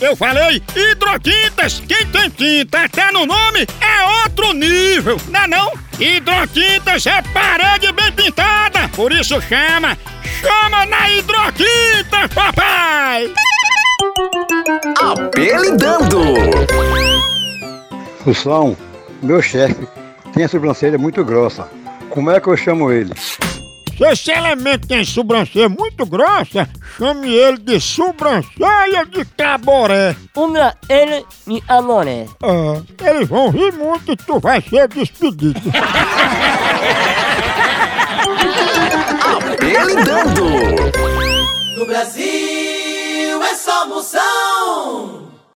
Eu falei hidrotintas. Quem tem tinta até no nome é outro nível, não é não? Hidrotintas é parede bem pintada, por isso chama, chama na hidrotinta, papai! Apelidando. Função, meu chefe tem a sobrancelha muito grossa. Como é que eu chamo ele? Se esse elemento tem sobrancelha muito grossa, chame ele de sobrancelha de caboré. Uma ele me amoré. É, eles vão rir muito e tu vai ser despedido. Apelidando. No Brasil é só moção.